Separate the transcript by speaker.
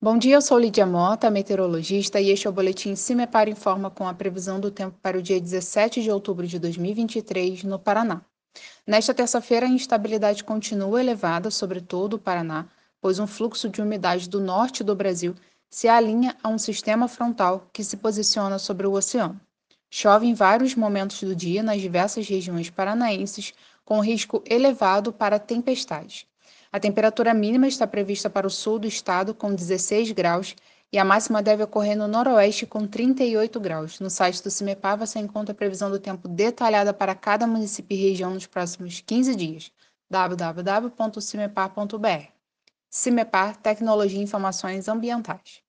Speaker 1: Bom dia, eu sou Lídia Mota, meteorologista, e este é o boletim CIMEPAR Informa com a previsão do tempo para o dia 17 de outubro de 2023 no Paraná. Nesta terça-feira, a instabilidade continua elevada sobre todo o Paraná, pois um fluxo de umidade do norte do Brasil se alinha a um sistema frontal que se posiciona sobre o oceano. Chove em vários momentos do dia nas diversas regiões paranaenses, com risco elevado para tempestades. A temperatura mínima está prevista para o sul do estado, com 16 graus, e a máxima deve ocorrer no noroeste, com 38 graus. No site do CIMEPAR você encontra a previsão do tempo detalhada para cada município e região nos próximos 15 dias. www.cimepar.br CIMEPAR Tecnologia e Informações Ambientais.